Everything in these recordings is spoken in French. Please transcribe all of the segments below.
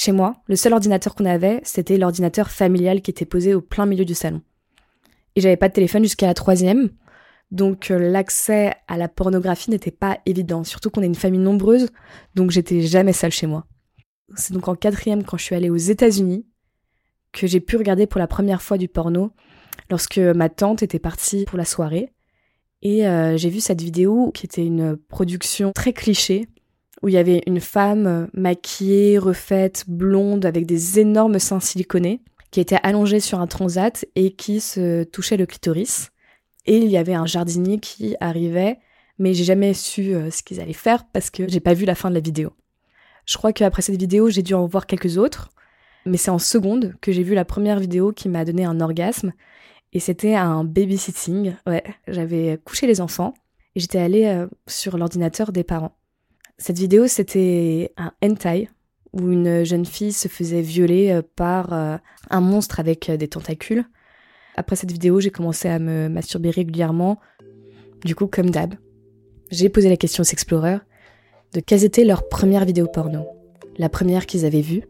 Chez moi, le seul ordinateur qu'on avait, c'était l'ordinateur familial qui était posé au plein milieu du salon. Et j'avais pas de téléphone jusqu'à la troisième, donc euh, l'accès à la pornographie n'était pas évident, surtout qu'on est une famille nombreuse, donc j'étais jamais seule chez moi. C'est donc en quatrième quand je suis allée aux États-Unis que j'ai pu regarder pour la première fois du porno lorsque ma tante était partie pour la soirée. Et euh, j'ai vu cette vidéo qui était une production très cliché où il y avait une femme maquillée, refaite, blonde, avec des énormes seins siliconés, qui était allongée sur un transat et qui se touchait le clitoris. Et il y avait un jardinier qui arrivait, mais j'ai jamais su euh, ce qu'ils allaient faire parce que j'ai pas vu la fin de la vidéo. Je crois qu'après cette vidéo, j'ai dû en voir quelques autres, mais c'est en seconde que j'ai vu la première vidéo qui m'a donné un orgasme. Et c'était un babysitting. Ouais, j'avais couché les enfants et j'étais allée euh, sur l'ordinateur des parents. Cette vidéo, c'était un hentai où une jeune fille se faisait violer euh, par euh, un monstre avec des tentacules. Après cette vidéo, j'ai commencé à me masturber régulièrement. Du coup, comme d'hab, j'ai posé la question aux explorers de quelles étaient leurs premières vidéos porno. La première qu'ils avaient vue,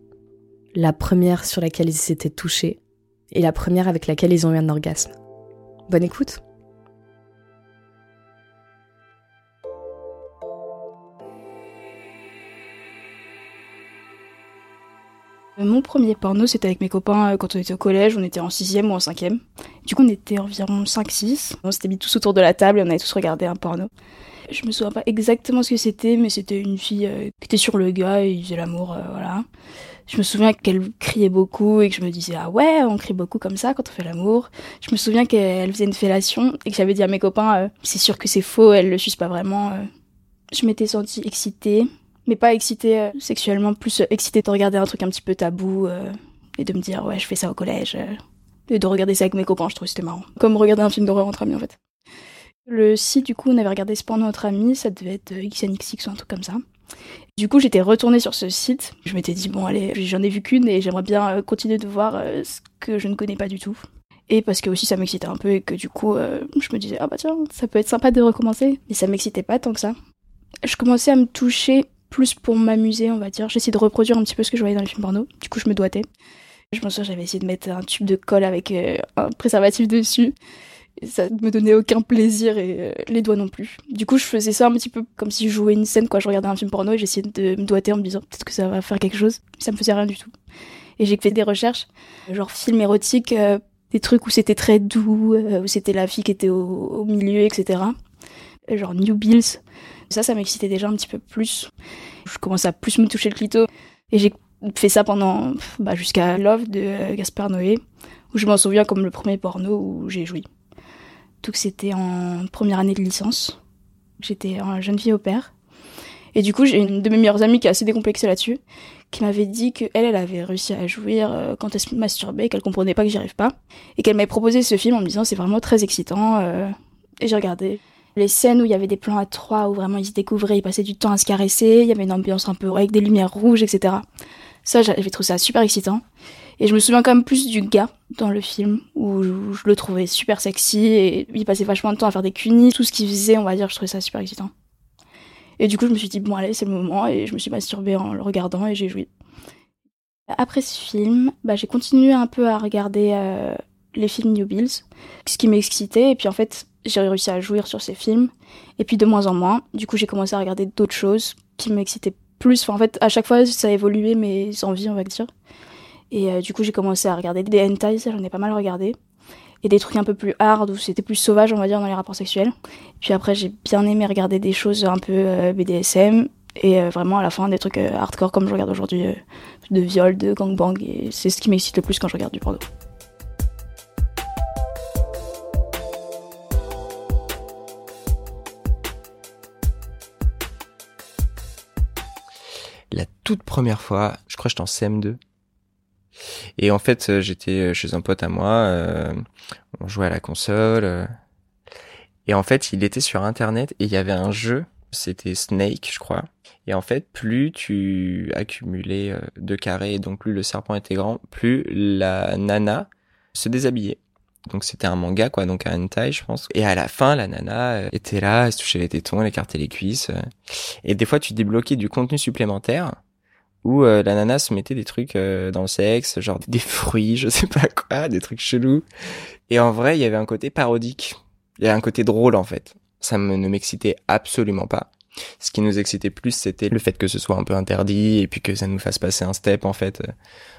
la première sur laquelle ils s'étaient touchés, et la première avec laquelle ils ont eu un orgasme. Bonne écoute Mon premier porno, c'était avec mes copains euh, quand on était au collège, on était en sixième ou en cinquième. Du coup, on était environ 5-6. On s'était mis tous autour de la table et on avait tous regardé un porno. Je me souviens pas exactement ce que c'était, mais c'était une fille euh, qui était sur le gars et il faisait l'amour, euh, voilà. Je me souviens qu'elle criait beaucoup et que je me disais ah ouais, on crie beaucoup comme ça quand on fait l'amour. Je me souviens qu'elle faisait une fellation et que j'avais dit à mes copains euh, c'est sûr que c'est faux, elle le suce pas vraiment. Je m'étais sentie excitée, mais pas excitée sexuellement, plus excitée de regarder un truc un petit peu tabou et de me dire ouais, je fais ça au collège. et de regarder ça avec mes copains, je trouvais c'était marrant. Comme regarder un film d'horreur entre amis en fait. Le site, du coup, on avait regardé ce pendant notre ami, ça devait être XNXX ou un truc comme ça. Du coup, j'étais retournée sur ce site. Je m'étais dit, bon, allez, j'en ai vu qu'une et j'aimerais bien euh, continuer de voir euh, ce que je ne connais pas du tout. Et parce que aussi ça m'excitait un peu et que du coup, euh, je me disais, ah bah tiens, ça peut être sympa de recommencer. Mais ça m'excitait pas tant que ça. Je commençais à me toucher plus pour m'amuser, on va dire. J'essayais de reproduire un petit peu ce que je voyais dans les films porno. Du coup, je me doigtais. Je me souviens, j'avais essayé de mettre un tube de colle avec un préservatif dessus ça me donnait aucun plaisir et euh, les doigts non plus. Du coup, je faisais ça un petit peu comme si je jouais une scène, quoi. Je regardais un film porno et j'essayais de me doiter en me disant peut-être que ça va faire quelque chose. Ça me faisait rien du tout. Et j'ai fait des recherches, genre film érotique, euh, des trucs où c'était très doux, euh, où c'était la fille qui était au, milieu, etc. Genre New Bills. Ça, ça m'excitait déjà un petit peu plus. Je commençais à plus me toucher le clito. Et j'ai fait ça pendant, bah, jusqu'à Love de Gaspard Noé, où je m'en souviens comme le premier porno où j'ai joui. Donc c'était en première année de licence. J'étais une jeune fille au père. Et du coup, j'ai une de mes meilleures amies qui est assez décomplexée là-dessus, qui m'avait dit que elle, elle avait réussi à jouir euh, quand elle se masturbait, qu'elle comprenait pas que j'y arrive pas, et qu'elle m'avait proposé ce film en me disant c'est vraiment très excitant. Euh, et j'ai regardé les scènes où il y avait des plans à trois, où vraiment ils se découvraient, ils passaient du temps à se caresser, il y avait une ambiance un peu avec des lumières rouges, etc. Ça, j'avais trouvé ça super excitant. Et je me souviens quand même plus du gars dans le film, où je, le trouvais super sexy et il passait vachement de temps à faire des cunis. Tout ce qu'il faisait, on va dire, je trouvais ça super excitant. Et du coup, je me suis dit, bon, allez, c'est le moment, et je me suis masturbée en le regardant et j'ai joui. Après ce film, bah, j'ai continué un peu à regarder euh, les films New Bills, ce qui m'excitait, et puis en fait, j'ai réussi à jouir sur ces films, et puis de moins en moins. Du coup, j'ai commencé à regarder d'autres choses qui m'excitaient plus. Enfin, en fait, à chaque fois, ça a évolué mes envies, on va dire. Et euh, du coup, j'ai commencé à regarder des hentai, ça j'en ai pas mal regardé. Et des trucs un peu plus hard, où c'était plus sauvage, on va dire, dans les rapports sexuels. Puis après, j'ai bien aimé regarder des choses un peu euh, BDSM. Et euh, vraiment, à la fin, des trucs hardcore comme je regarde aujourd'hui, de viol, de gangbang. Et c'est ce qui m'excite le plus quand je regarde du porno. La toute première fois, je crois que j'étais en CM2, et en fait, euh, j'étais euh, chez un pote à moi, euh, on jouait à la console. et en fait, il était sur Internet et il y avait un jeu, c'était Snake, je crois. Et en fait, plus tu accumulais de carrés, donc plus le serpent était grand, plus la nana se déshabillait. Donc c'était un manga quoi, donc un hentai je pense. Et à la fin, la nana était là, elle se touchait les tétons, elle écartait les cuisses. Et des fois, tu débloquais du contenu supplémentaire où la nana se mettait des trucs dans le sexe, genre des fruits, je sais pas quoi, des trucs chelous. Et en vrai, il y avait un côté parodique. Il y avait un côté drôle en fait. Ça ne m'excitait absolument pas. Ce qui nous excitait plus, c'était le fait que ce soit un peu interdit et puis que ça nous fasse passer un step en fait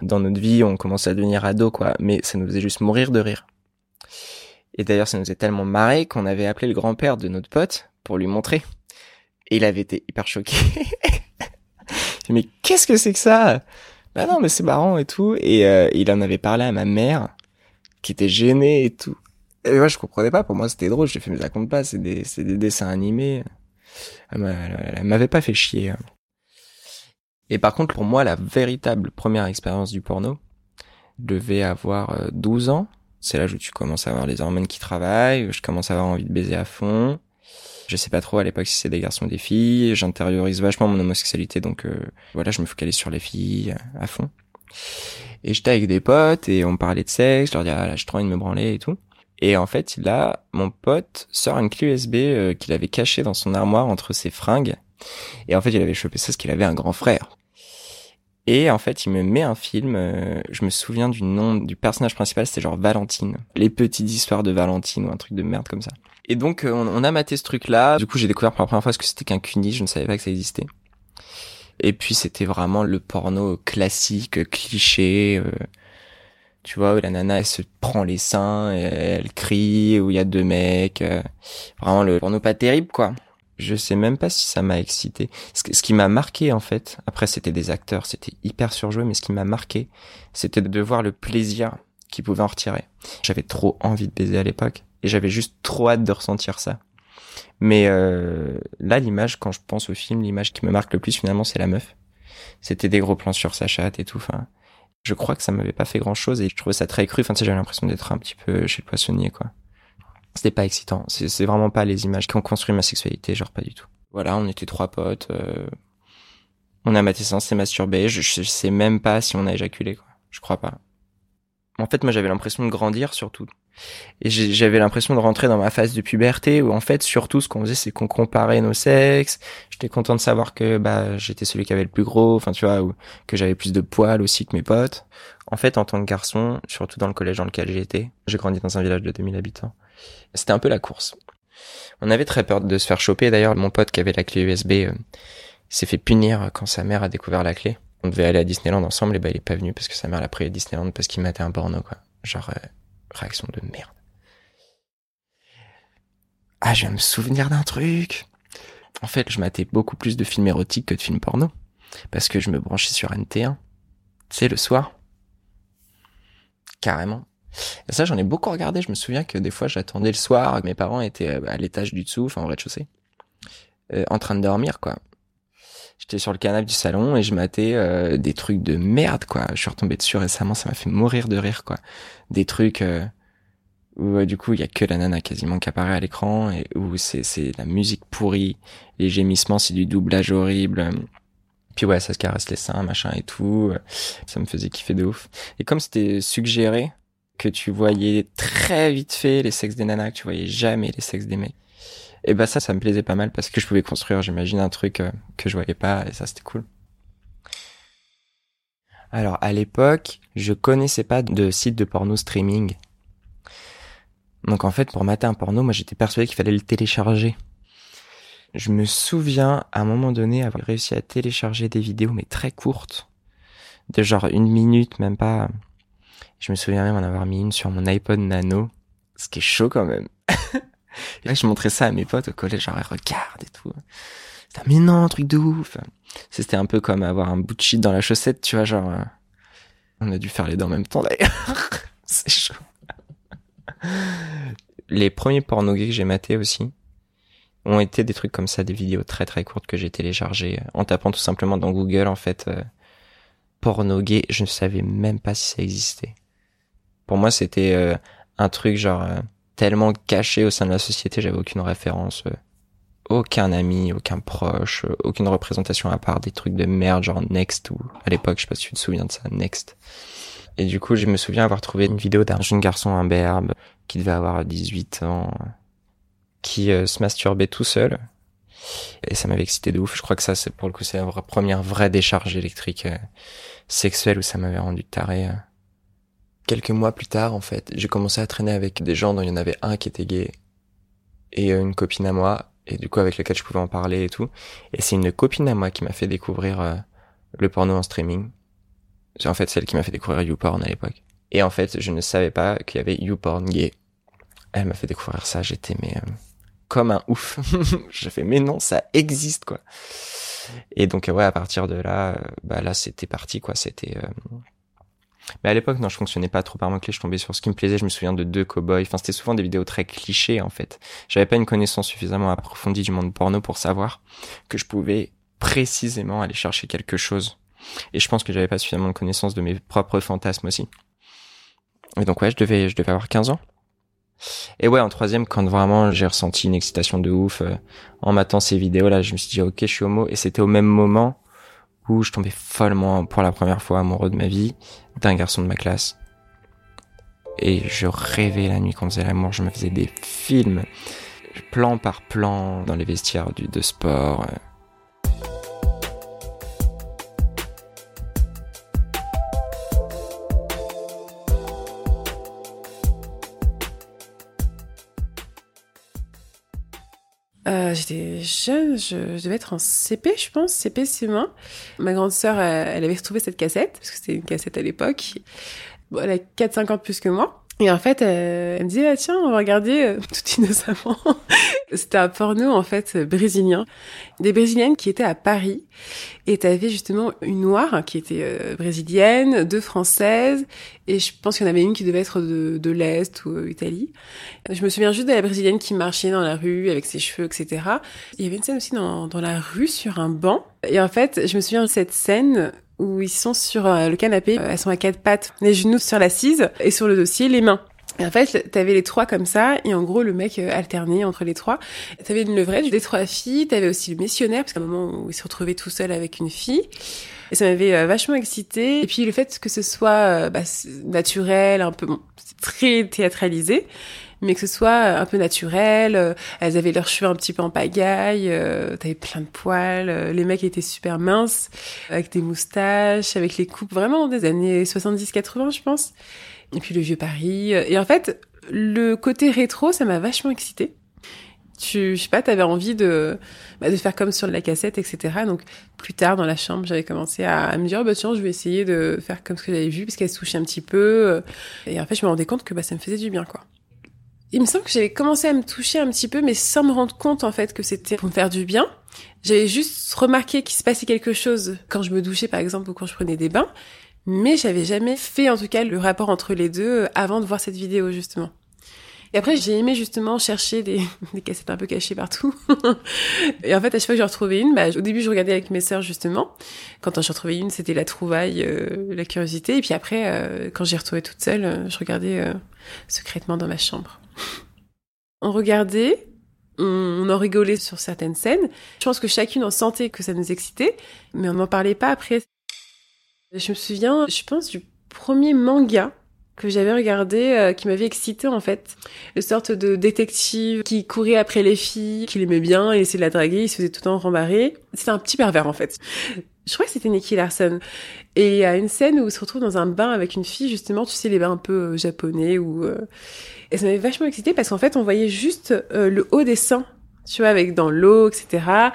dans notre vie. On commence à devenir ado quoi, mais ça nous faisait juste mourir de rire. Et d'ailleurs, ça nous faisait tellement marré qu'on avait appelé le grand-père de notre pote pour lui montrer. Et il avait été hyper choqué. mais qu'est-ce que c'est que ça? Bah non, mais c'est marrant et tout. Et euh, il en avait parlé à ma mère, qui était gênée et tout. Et moi, je comprenais pas. Pour moi, c'était drôle. J'ai fait, mais ça compte pas. C'est des, c'est des dessins animés. Elle m'avait pas fait chier. Hein. Et par contre, pour moi, la véritable première expérience du porno devait avoir 12 euh, ans. C'est là où tu commences à avoir les hormones qui travaillent, je commence à avoir envie de baiser à fond. Je sais pas trop à l'époque si c'est des garçons ou des filles. J'intériorise vachement mon homosexualité, donc euh, voilà, je me focalise sur les filles à fond. Et j'étais avec des potes et on parlait de sexe. Je leur disais ah là, j'ai trop envie de me branler et tout. Et en fait, là, mon pote sort une clé USB euh, qu'il avait cachée dans son armoire entre ses fringues. Et en fait, il avait chopé ça parce qu'il avait un grand frère. Et en fait, il me met un film. Euh, je me souviens du nom du personnage principal, c'était genre Valentine. Les petites histoires de Valentine ou un truc de merde comme ça. Et donc, euh, on, a maté ce truc-là. Du coup, j'ai découvert pour la première fois ce que c'était qu'un cuni. Je ne savais pas que ça existait. Et puis, c'était vraiment le porno classique, cliché tu vois, où la nana elle se prend les seins, elle crie, où il y a deux mecs, euh, vraiment le porno pas terrible quoi. Je sais même pas si ça m'a excité. Ce, qui m'a marqué en fait, après c'était des acteurs, c'était hyper surjoué, mais ce qui m'a marqué, c'était de voir le plaisir qu'ils pouvaient en retirer. J'avais trop envie de baiser à l'époque, et j'avais juste trop hâte de ressentir ça. Mais euh, là, l'image, quand je pense au film, l'image qui me marque le plus finalement, c'est la meuf. C'était des gros plans sur sa chatte et tout. Enfin, je crois que ça m'avait pas fait grand chose et je trouvais ça très cru. Enfin, tu sais, j'avais l'impression d'être un petit peu chez le poissonnier, quoi. C'était pas excitant. C'est vraiment pas les images qui ont construit ma sexualité, genre pas du tout. Voilà, on était trois potes. Euh... On a maté sans s'est masturbé. Je, je, sais même pas si on a éjaculé, quoi. Je crois pas. En fait, moi, j'avais l'impression de grandir, surtout. Et j'avais l'impression de rentrer dans ma phase de puberté où en fait surtout ce qu'on faisait c'est qu'on comparait nos sexes. J'étais content de savoir que bah j'étais celui qui avait le plus gros, enfin tu vois, ou que j'avais plus de poils aussi que mes potes. En fait en tant que garçon, surtout dans le collège dans lequel j'étais, j'ai grandi dans un village de 2000 habitants. C'était un peu la course. On avait très peur de se faire choper. D'ailleurs, mon pote qui avait la clé USB euh, s'est fait punir quand sa mère a découvert la clé. On devait aller à Disneyland ensemble et bah il est pas venu parce que sa mère l'a pris à Disneyland parce qu'il mettait un porno quoi. Genre euh, Réaction de merde. Ah, je viens me souvenir d'un truc. En fait, je matais beaucoup plus de films érotiques que de films porno. Parce que je me branchais sur NT1. Tu le soir. Carrément. Et ça, j'en ai beaucoup regardé. Je me souviens que des fois, j'attendais le soir. Mes parents étaient euh, à l'étage du dessous, enfin au rez-de-chaussée. Euh, en train de dormir, quoi. J'étais sur le canapé du salon et je matais euh, des trucs de merde, quoi. Je suis retombé dessus récemment, ça m'a fait mourir de rire, quoi. Des trucs euh, où euh, du coup il y a que la nana quasiment qui apparaît à l'écran et où c'est c'est la musique pourrie, les gémissements, c'est du doublage horrible. Puis ouais, ça se caresse les seins, machin et tout. Ça me faisait kiffer de ouf. Et comme c'était suggéré que tu voyais très vite fait les sexes des nanas, que tu voyais jamais les sexes des mecs et bah ça, ça me plaisait pas mal parce que je pouvais construire, j'imagine, un truc euh, que je voyais pas et ça c'était cool. Alors à l'époque, je connaissais pas de site de porno streaming. Donc en fait, pour mater un porno, moi j'étais persuadé qu'il fallait le télécharger. Je me souviens à un moment donné avoir réussi à télécharger des vidéos mais très courtes, de genre une minute, même pas. Je me souviens même en avoir mis une sur mon iPod Nano, ce qui est chaud quand même. Et là, je montrais ça à mes potes au collège, genre, regarde et tout. C'était, mais non, truc de ouf. C'était un peu comme avoir un bout de shit dans la chaussette, tu vois, genre, euh, on a dû faire les deux en même temps d'ailleurs. C'est chaud. Les premiers porno que j'ai matés aussi ont été des trucs comme ça, des vidéos très très courtes que j'ai téléchargées en tapant tout simplement dans Google en fait euh, porno gay. Je ne savais même pas si ça existait. Pour moi, c'était euh, un truc genre euh, tellement caché au sein de la société, j'avais aucune référence, euh, aucun ami, aucun proche, euh, aucune représentation à part des trucs de merde genre Next ou à l'époque, je sais pas si tu te souviens de ça, Next. Et du coup, je me souviens avoir trouvé une vidéo d'un jeune garçon imberbe qui devait avoir 18 ans, qui euh, se masturbait tout seul Et ça m'avait excité de ouf. Je crois que ça, c'est pour le coup, c'est la première vraie décharge électrique euh, sexuelle où ça m'avait rendu taré. Euh. Quelques mois plus tard, en fait, j'ai commencé à traîner avec des gens dont il y en avait un qui était gay et une copine à moi, et du coup avec laquelle je pouvais en parler et tout. Et c'est une copine à moi qui m'a fait découvrir le porno en streaming. C'est en fait celle qui m'a fait découvrir YouPorn à l'époque. Et en fait, je ne savais pas qu'il y avait YouPorn gay. Elle m'a fait découvrir ça, j'étais mais euh, comme un ouf. J'ai fait mais non, ça existe quoi. Et donc ouais, à partir de là, euh, bah là c'était parti quoi, c'était euh, mais à l'époque, non, je fonctionnais pas trop par mon clé. Je tombais sur ce qui me plaisait. Je me souviens de deux cowboys. Enfin, c'était souvent des vidéos très clichés, en fait. J'avais pas une connaissance suffisamment approfondie du monde porno pour savoir que je pouvais précisément aller chercher quelque chose. Et je pense que j'avais pas suffisamment de connaissance de mes propres fantasmes aussi. Et donc ouais, je devais, je devais avoir 15 ans. Et ouais, en troisième, quand vraiment j'ai ressenti une excitation de ouf euh, en matant ces vidéos là, je me suis dit ok, je suis homo. Et c'était au même moment je tombais follement pour la première fois amoureux de ma vie d'un garçon de ma classe. Et je rêvais la nuit qu'on faisait l'amour, je me faisais des films, plan par plan dans les vestiaires du, de sport. J'étais jeune, je, devais être en CP, je pense, CP, CE1. Ma grande sœur, elle, avait retrouvé cette cassette, parce que c'était une cassette à l'époque. Bon, elle a 4-5 ans de plus que moi. Et en fait, elle, me dit, ah, tiens, on va regarder euh, tout innocemment. C'était un porno, en fait, brésilien. Des brésiliennes qui étaient à Paris. Et t'avais justement une noire qui était euh, brésilienne, deux françaises. Et je pense qu'il y en avait une qui devait être de, de l'Est ou euh, Italie. Je me souviens juste de la brésilienne qui marchait dans la rue avec ses cheveux, etc. Il y avait une scène aussi dans, dans la rue sur un banc. Et en fait, je me souviens de cette scène où ils sont sur euh, le canapé, elles sont à quatre pattes, les genoux sur l'assise et sur le dossier les mains. Et en fait, t'avais les trois comme ça, et en gros, le mec euh, alternait entre les trois. T'avais une levrette des trois filles, t'avais aussi le missionnaire, parce qu'à un moment où il se retrouvait tout seul avec une fille. Et ça m'avait euh, vachement excité. Et puis le fait que ce soit bah, naturel, un peu, bon, très théâtralisé, mais que ce soit un peu naturel. Euh, elles avaient leurs cheveux un petit peu en pagaille, euh, t'avais plein de poils. Euh, les mecs étaient super minces, avec des moustaches, avec les coupes vraiment des années 70-80, je pense. Et puis le vieux Paris. Et en fait, le côté rétro, ça m'a vachement excité. Tu, je sais pas, t'avais envie de, bah, de faire comme sur la cassette, etc. Donc, plus tard, dans la chambre, j'avais commencé à, me dire, oh, bah, tiens, je vais essayer de faire comme ce que j'avais vu, parce qu'elle se touchait un petit peu. Et en fait, je me rendais compte que, bah, ça me faisait du bien, quoi il me semble que j'avais commencé à me toucher un petit peu, mais sans me rendre compte en fait que c'était pour me faire du bien. J'avais juste remarqué qu'il se passait quelque chose quand je me douchais par exemple ou quand je prenais des bains, mais j'avais jamais fait en tout cas le rapport entre les deux avant de voir cette vidéo justement. Et après, j'ai aimé justement chercher des, des cassettes un peu cachées partout. et en fait, à chaque fois que j'en retrouvais une, bah, au début, je regardais avec mes sœurs justement. Quand j'en retrouvais une, c'était la trouvaille, euh, la curiosité. Et puis après, euh, quand j'ai retrouvée toute seule, euh, je regardais secrètement dans ma chambre. On regardait, on en rigolait sur certaines scènes. Je pense que chacune en sentait que ça nous excitait, mais on n'en parlait pas après. Je me souviens, je pense, du premier manga que j'avais regardé euh, qui m'avait excité en fait. Une sorte de détective qui courait après les filles, qui l'aimait bien, il essayait de la draguer, il se faisait tout le temps rembarrer. C'était un petit pervers en fait. Je crois que c'était Nicky Larson. Et il y a une scène où il se retrouve dans un bain avec une fille, justement, tu sais, les bains un peu euh, japonais, où... Euh, et ça m'avait vachement excité parce qu'en fait, on voyait juste le haut des seins, tu vois, avec dans l'eau, etc.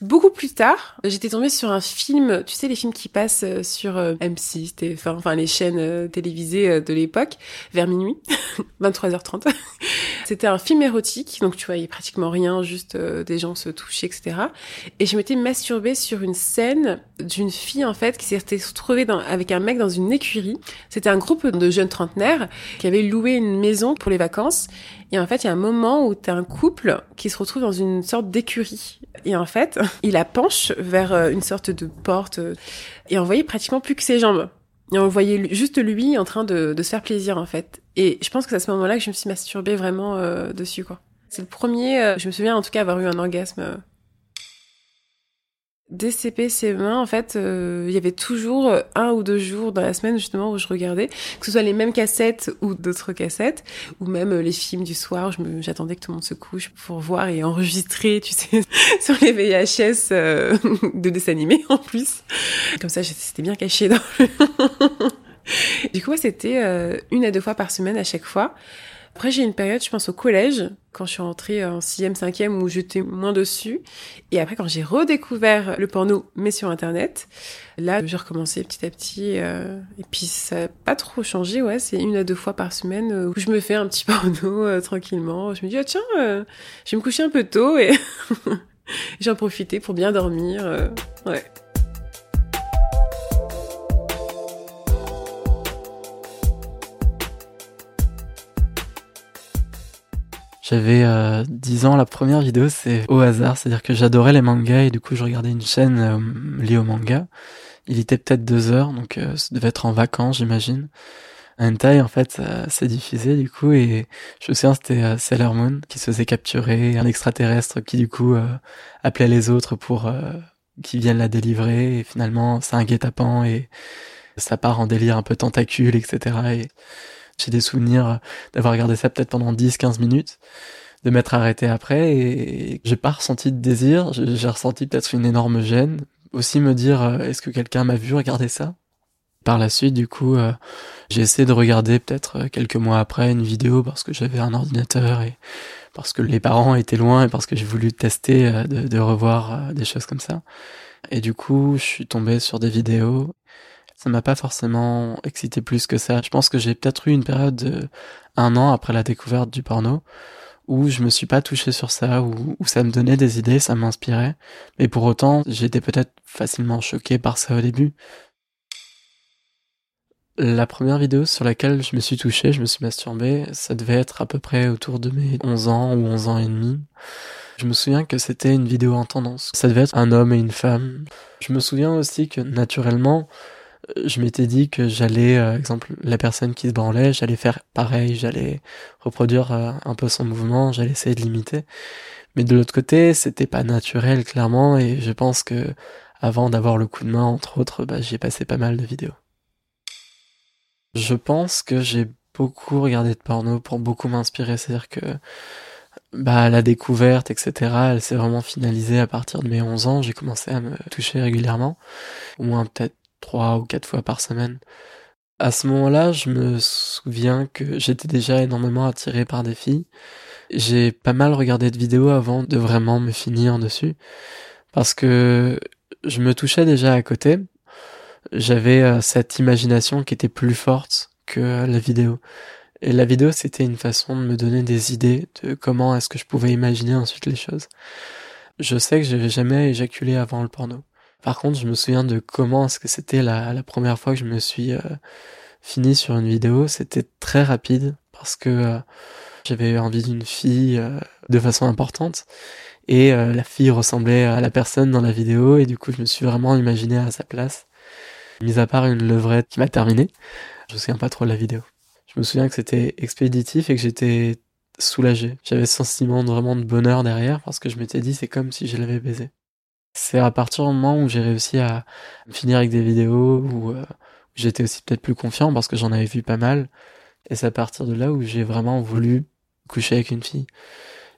Beaucoup plus tard, j'étais tombée sur un film, tu sais les films qui passent euh, sur euh, M6, TF1, enfin les chaînes euh, télévisées de l'époque, vers minuit, 23h30. C'était un film érotique, donc tu voyais pratiquement rien, juste des gens se toucher, etc. Et je m'étais masturbée sur une scène d'une fille en fait qui s'était retrouvée avec un mec dans une écurie. C'était un groupe de jeunes trentenaires qui avaient loué une maison pour les vacances. Et en fait, il y a un moment où t'as un couple qui se retrouve dans une sorte d'écurie. Et en fait, il la penche vers euh, une sorte de porte euh, et on voyait pratiquement plus que ses jambes. Et on voyait juste lui en train de, se faire plaisir en fait. Et je pense que c'est à ce moment-là que je me suis masturbée vraiment euh, dessus quoi. C'est le premier, je me souviens en tout cas avoir eu un orgasme Dès CP, CM1, en fait, euh, il y avait toujours un ou deux jours dans la semaine justement où je regardais, que ce soit les mêmes cassettes ou d'autres cassettes, ou même euh, les films du soir. J'attendais que tout le monde se couche pour voir et enregistrer, tu sais, sur les VHS euh, de dessins animés en plus. Comme ça, c'était bien caché dans. du coup, c'était une à deux fois par semaine à chaque fois. Après, j'ai une période, je pense, au collège, quand je suis rentrée en sixième, cinquième, où j'étais moins dessus. Et après, quand j'ai redécouvert le porno, mais sur Internet, là, j'ai recommencé petit à petit. Euh, et puis, ça n'a pas trop changé, ouais. C'est une à deux fois par semaine euh, où je me fais un petit porno euh, tranquillement. Je me dis, ah, tiens, je vais me coucher un peu tôt et j'en profiter pour bien dormir. ouais. J'avais euh, 10 ans, la première vidéo c'est au hasard, c'est-à-dire que j'adorais les mangas et du coup je regardais une chaîne euh, liée au manga. Il était peut-être deux heures, donc euh, ça devait être en vacances j'imagine. Hentai en fait c'est diffusé du coup et je me souviens c'était euh, Sailor Moon qui se faisait capturer, un extraterrestre qui du coup euh, appelait les autres pour qui viennent la délivrer et finalement c'est un guet-apens et ça part en délire un peu tentacule etc. Et j'ai des souvenirs d'avoir regardé ça peut-être pendant 10-15 minutes, de m'être arrêté après et j'ai pas ressenti de désir, j'ai ressenti peut-être une énorme gêne. Aussi me dire, euh, est-ce que quelqu'un m'a vu regarder ça? Par la suite, du coup, euh, j'ai essayé de regarder peut-être euh, quelques mois après une vidéo parce que j'avais un ordinateur et parce que les parents étaient loin et parce que j'ai voulu tester de, de revoir des choses comme ça. Et du coup, je suis tombé sur des vidéos ça m'a pas forcément excité plus que ça. Je pense que j'ai peut-être eu une période de un an après la découverte du porno où je me suis pas touché sur ça, où, ça me donnait des idées, ça m'inspirait. Mais pour autant, j'étais peut-être facilement choqué par ça au début. La première vidéo sur laquelle je me suis touché, je me suis masturbé, ça devait être à peu près autour de mes 11 ans ou 11 ans et demi. Je me souviens que c'était une vidéo en tendance. Ça devait être un homme et une femme. Je me souviens aussi que naturellement, je m'étais dit que j'allais, euh, exemple, la personne qui se branlait, j'allais faire pareil, j'allais reproduire euh, un peu son mouvement, j'allais essayer de l'imiter. Mais de l'autre côté, c'était pas naturel, clairement, et je pense que avant d'avoir le coup de main, entre autres, bah, j'ai passé pas mal de vidéos. Je pense que j'ai beaucoup regardé de porno pour beaucoup m'inspirer, c'est-à-dire que bah la découverte, etc. Elle s'est vraiment finalisée à partir de mes 11 ans. J'ai commencé à me toucher régulièrement, au moins peut-être trois ou quatre fois par semaine. À ce moment-là, je me souviens que j'étais déjà énormément attiré par des filles. J'ai pas mal regardé de vidéos avant de vraiment me finir dessus. Parce que je me touchais déjà à côté. J'avais euh, cette imagination qui était plus forte que la vidéo. Et la vidéo, c'était une façon de me donner des idées de comment est-ce que je pouvais imaginer ensuite les choses. Je sais que j'avais jamais éjaculé avant le porno. Par contre, je me souviens de comment est-ce que c'était la, première fois que je me suis euh, fini sur une vidéo. C'était très rapide parce que euh, j'avais envie d'une fille euh, de façon importante et la fille ressemblait à la personne dans la vidéo et du coup je me suis vraiment imaginé à sa place. Mis à part une levrette qui m'a terminé, je me souviens pas trop de la vidéo. Je me souviens que c'était expéditif et que j'étais soulagé. J'avais ce sentiment vraiment de bonheur derrière parce que je m'étais dit c'est comme si je l'avais baisé. C'est à partir du moment où j'ai réussi à finir avec des vidéos, où euh, j'étais aussi peut-être plus confiant parce que j'en avais vu pas mal. Et c'est à partir de là où j'ai vraiment voulu coucher avec une fille.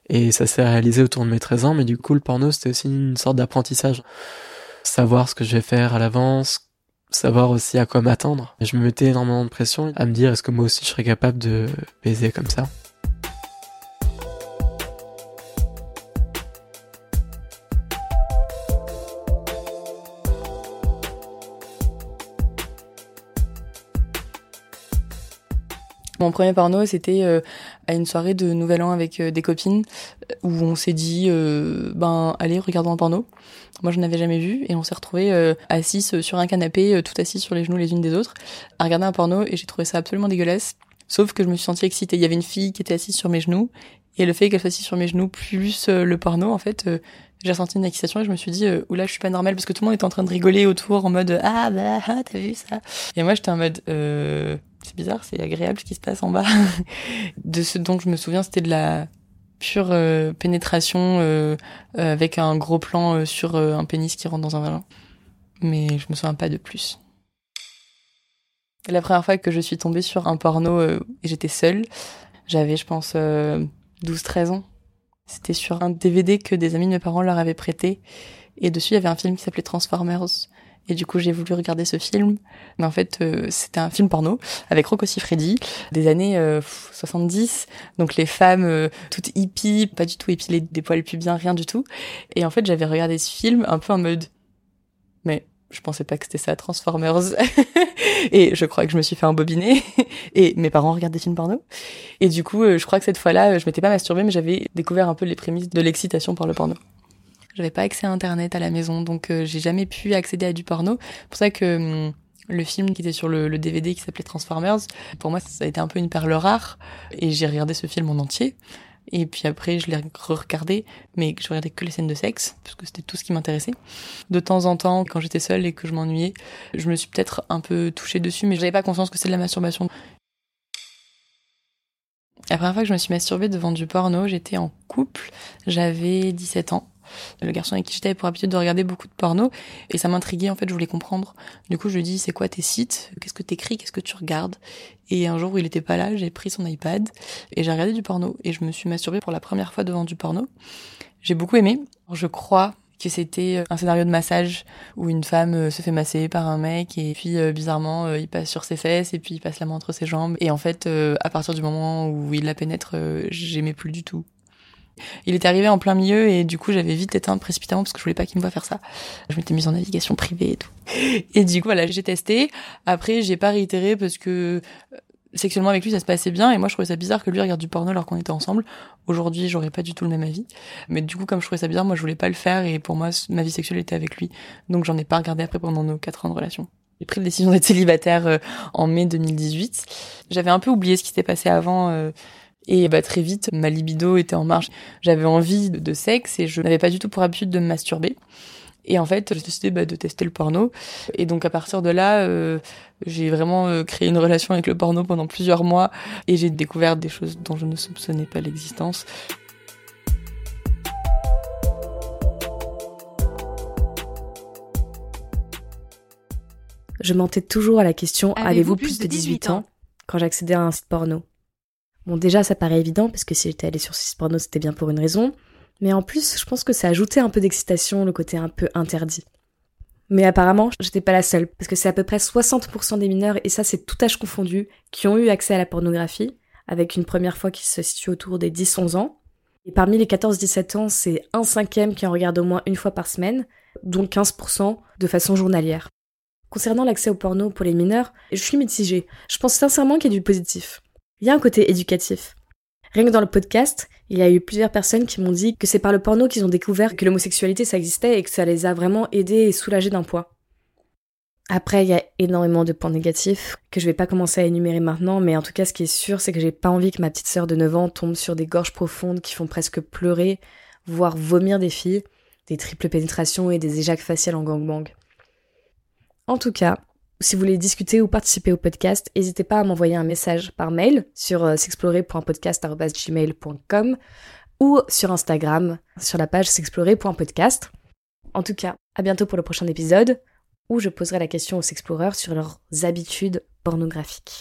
Et ça s'est réalisé autour de mes 13 ans, mais du coup le porno c'était aussi une sorte d'apprentissage. Savoir ce que je vais faire à l'avance, savoir aussi à quoi m'attendre. Je me mettais énormément de pression à me dire est-ce que moi aussi je serais capable de baiser comme ça? Mon premier porno, c'était euh, à une soirée de Nouvel An avec euh, des copines euh, où on s'est dit, ben allez, regardons un porno. Moi, je n'avais jamais vu et on s'est retrouvés assis sur un canapé, tout assis sur les genoux les unes des autres, à regarder un porno et j'ai trouvé ça absolument dégueulasse. Sauf que je me suis sentie excitée. Il y avait une fille qui était assise sur mes genoux et le fait qu'elle soit assise sur mes genoux plus le porno, en fait, j'ai ressenti une excitation et je me suis dit oula je suis pas normale parce que tout le monde était en train de rigoler autour en mode ah bah ah, t'as vu ça? Et moi j'étais en mode euh, c'est bizarre, c'est agréable ce qui se passe en bas. de ce dont je me souviens, c'était de la pure euh, pénétration euh, euh, avec un gros plan sur un pénis qui rentre dans un vagin. Mais je me souviens pas de plus. La première fois que je suis tombée sur un porno et j'étais seule, j'avais je pense 12-13 ans. C'était sur un DVD que des amis de mes parents leur avaient prêté. Et dessus, il y avait un film qui s'appelait Transformers. Et du coup, j'ai voulu regarder ce film. Mais en fait, euh, c'était un film porno avec Rocco Siffredi des années 70. Euh, Donc les femmes euh, toutes hippies, pas du tout épilées, des poils bien rien du tout. Et en fait, j'avais regardé ce film un peu en mode... Mais je pensais pas que c'était ça, Transformers. et je crois que je me suis fait embobiner. et mes parents regardent des films porno. Et du coup, je crois que cette fois-là, je m'étais pas masturbée, mais j'avais découvert un peu les prémices de l'excitation par le porno. J'avais pas accès à internet à la maison, donc euh, j'ai jamais pu accéder à du porno. C'est pour ça que hum, le film qui était sur le, DVD qui s'appelait Transformers, pour moi ça a été un peu une perle rare et j'ai regardé ce film en entier. Et puis après, je l'ai re-regardé, mais je regardais que les scènes de sexe, parce que c'était tout ce qui m'intéressait. De temps en temps, quand j'étais seule et que je m'ennuyais, je me suis peut-être un peu touchée dessus, mais j'avais pas conscience que c'était de la masturbation. La première fois que je me suis masturbée devant du porno, j'étais en couple, j'avais 17 ans. Le garçon avec qui j'étais pour habitude de regarder beaucoup de porno. Et ça m'intriguait en fait, je voulais comprendre. Du coup, je lui dit c'est quoi tes sites? Qu'est-ce que t'écris? Qu'est-ce que tu regardes? Et un jour où il était pas là, j'ai pris son iPad et j'ai regardé du porno. Et je me suis masturbée pour la première fois devant du porno. J'ai beaucoup aimé. Je crois que c'était un scénario de massage où une femme euh, se fait masser par un mec et puis euh, bizarrement euh, il passe sur ses fesses et puis il passe la main entre ses jambes. Et en fait à partir du moment où il la pénètre j'aimais plus du tout il était arrivé en plein milieu et du coup j'avais vite éteint précipitamment parce que je voulais pas qu'il me voit faire ça. Je m'étais mise en navigation privée et tout. Et du coup voilà, j'ai testé. Après j'ai pas réitéré parce que euh, sexuellement avec lui ça se passait bien et moi je trouvais ça bizarre que lui regarde du porno alors qu'on était ensemble. Aujourd'hui j'aurais pas du tout le même avis. Mais du coup comme je trouvais ça bizarre, moi je voulais pas le faire et pour moi ma vie sexuelle était avec lui. Donc j'en ai pas regardé après pendant nos quatre ans de relation. J'ai pris la décision d'être célibataire euh, en mai 2018. J'avais un peu oublié ce qui s'était passé avant. Et bah, très vite, ma libido était en marche. J'avais envie de, sexe et je n'avais pas du tout pour habitude de me masturber. Et en fait, j'ai décidé bah, de tester le porno. Et donc à partir de là, euh, j'ai vraiment euh, créé une relation avec le porno pendant plusieurs mois et j'ai découvert des choses dont je ne soupçonnais pas l'existence. Je mentais toujours à la question Avez-vous plus de 18 ans? quand j'accédais à un site porno? Bon, déjà, ça paraît évident, parce que si j'étais allée sur ce porno, c'était bien pour une raison. Mais en plus, je pense que ça ajoutait un peu d'excitation, le côté un peu interdit. Mais apparemment, j'étais pas la seule, parce que c'est à peu près 60% des mineurs, et ça c'est tout âge confondu, qui ont eu accès à la pornographie, avec une première fois qui se situe autour des 10-11 ans. Et parmi les 14-17 ans, c'est un cinquième qui en regarde au moins une fois par semaine, dont 15% de façon journalière. Concernant l'accès au porno pour les mineurs, je suis mitigée. Je pense sincèrement qu'il y a du positif il y a un côté éducatif. Rien que dans le podcast, il y a eu plusieurs personnes qui m'ont dit que c'est par le porno qu'ils ont découvert que l'homosexualité ça existait et que ça les a vraiment aidés et soulagés d'un poids. Après, il y a énormément de points négatifs que je vais pas commencer à énumérer maintenant, mais en tout cas, ce qui est sûr, c'est que j'ai pas envie que ma petite sœur de 9 ans tombe sur des gorges profondes qui font presque pleurer, voire vomir des filles, des triples pénétrations et des éjacs faciales en gangbang. En tout cas, si vous voulez discuter ou participer au podcast, n'hésitez pas à m'envoyer un message par mail sur euh, s'explorer.podcast.gmail.com ou sur Instagram sur la page s'explorer.podcast. En tout cas, à bientôt pour le prochain épisode où je poserai la question aux explorers sur leurs habitudes pornographiques.